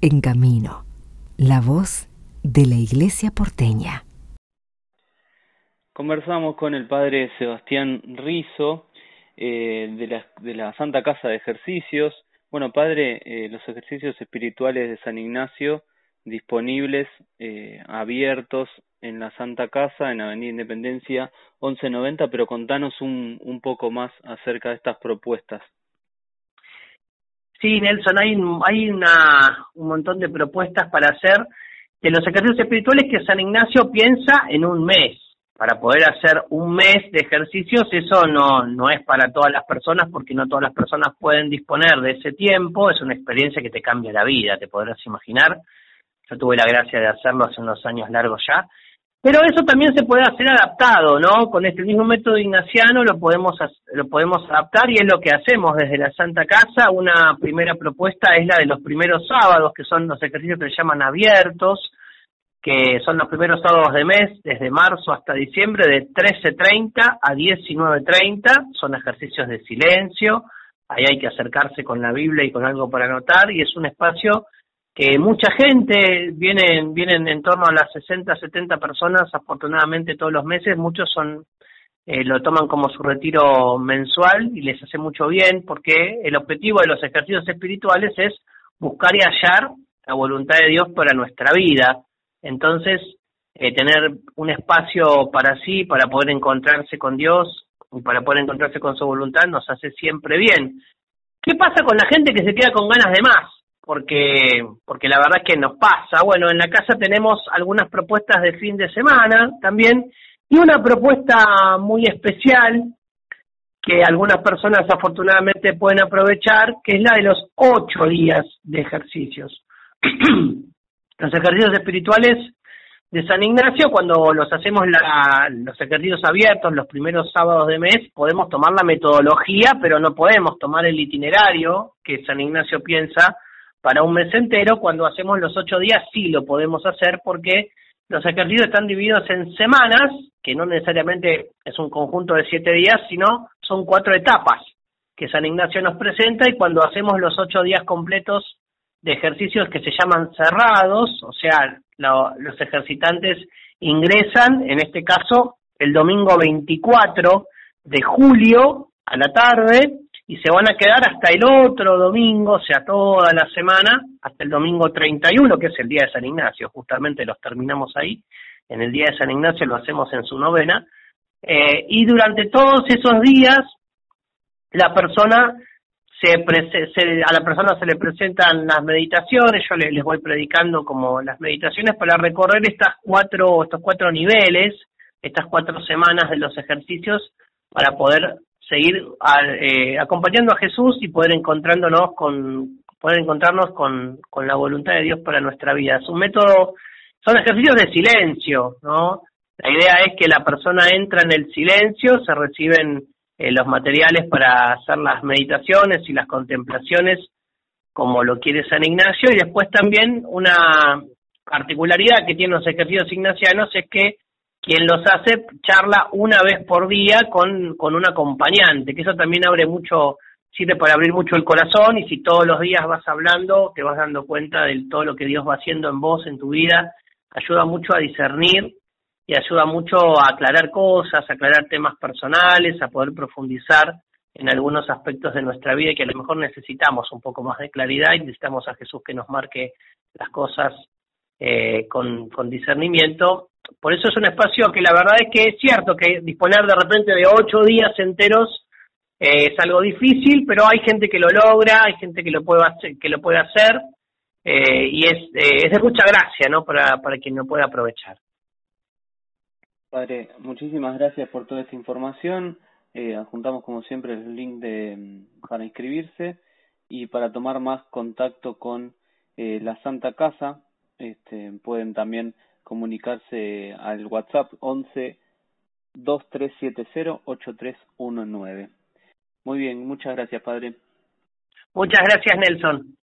en camino. La voz de la Iglesia porteña. Conversamos con el padre Sebastián Rizo eh, de, la, de la Santa Casa de Ejercicios. Bueno, padre, eh, los ejercicios espirituales de San Ignacio disponibles, eh, abiertos en la Santa Casa, en Avenida Independencia 1190, pero contanos un, un poco más acerca de estas propuestas. Sí, Nelson, hay, hay una, un montón de propuestas para hacer de los ejercicios espirituales que San Ignacio piensa en un mes. Para poder hacer un mes de ejercicios, eso no, no es para todas las personas porque no todas las personas pueden disponer de ese tiempo. Es una experiencia que te cambia la vida, te podrás imaginar. Yo tuve la gracia de hacerlo hace unos años largos ya pero eso también se puede hacer adaptado, ¿no? Con este mismo método ignaciano lo podemos lo podemos adaptar y es lo que hacemos desde la Santa Casa. Una primera propuesta es la de los primeros sábados, que son los ejercicios que se llaman abiertos, que son los primeros sábados de mes, desde marzo hasta diciembre, de 13.30 a 19.30. Son ejercicios de silencio, ahí hay que acercarse con la Biblia y con algo para anotar, y es un espacio que mucha gente, vienen, vienen en torno a las 60, 70 personas, afortunadamente todos los meses, muchos son eh, lo toman como su retiro mensual y les hace mucho bien porque el objetivo de los ejercicios espirituales es buscar y hallar la voluntad de Dios para nuestra vida. Entonces, eh, tener un espacio para sí, para poder encontrarse con Dios y para poder encontrarse con su voluntad nos hace siempre bien. ¿Qué pasa con la gente que se queda con ganas de más? Porque, porque la verdad es que nos pasa. Bueno, en la casa tenemos algunas propuestas de fin de semana también y una propuesta muy especial que algunas personas afortunadamente pueden aprovechar, que es la de los ocho días de ejercicios. los ejercicios espirituales de San Ignacio, cuando los hacemos los ejercicios abiertos los primeros sábados de mes, podemos tomar la metodología, pero no podemos tomar el itinerario que San Ignacio piensa para un mes entero, cuando hacemos los ocho días sí lo podemos hacer porque los ejercicios están divididos en semanas, que no necesariamente es un conjunto de siete días, sino son cuatro etapas que San Ignacio nos presenta y cuando hacemos los ocho días completos de ejercicios que se llaman cerrados, o sea, los ejercitantes ingresan, en este caso, el domingo 24 de julio a la tarde y se van a quedar hasta el otro domingo, o sea, toda la semana, hasta el domingo 31, que es el día de San Ignacio, justamente los terminamos ahí, en el día de San Ignacio lo hacemos en su novena, eh, y durante todos esos días la persona se, a la persona se le presentan las meditaciones, yo les, les voy predicando como las meditaciones para recorrer estas cuatro, estos cuatro niveles, estas cuatro semanas de los ejercicios para poder seguir eh, acompañando a Jesús y poder encontrándonos con poder encontrarnos con, con la voluntad de Dios para nuestra vida. Es un método, son ejercicios de silencio, ¿no? La idea es que la persona entra en el silencio, se reciben eh, los materiales para hacer las meditaciones y las contemplaciones como lo quiere San Ignacio y después también una particularidad que tienen los ejercicios ignacianos es que quien los hace charla una vez por día con, con un acompañante, que eso también abre mucho, sirve para abrir mucho el corazón y si todos los días vas hablando, te vas dando cuenta de todo lo que Dios va haciendo en vos, en tu vida, ayuda mucho a discernir y ayuda mucho a aclarar cosas, a aclarar temas personales, a poder profundizar en algunos aspectos de nuestra vida que a lo mejor necesitamos un poco más de claridad y necesitamos a Jesús que nos marque las cosas eh, con, con discernimiento por eso es un espacio que la verdad es que es cierto que disponer de repente de ocho días enteros eh, es algo difícil, pero hay gente que lo logra, hay gente que lo puede hacer, que lo puede hacer eh, y es, eh, es de mucha gracia, ¿no? Para, para quien lo pueda aprovechar. Padre, muchísimas gracias por toda esta información. Eh, adjuntamos como siempre el link de, para inscribirse y para tomar más contacto con la Santa Casa. Este, pueden también comunicarse al WhatsApp 11 2370 8319. Muy bien, muchas gracias, padre. Muchas gracias, Nelson.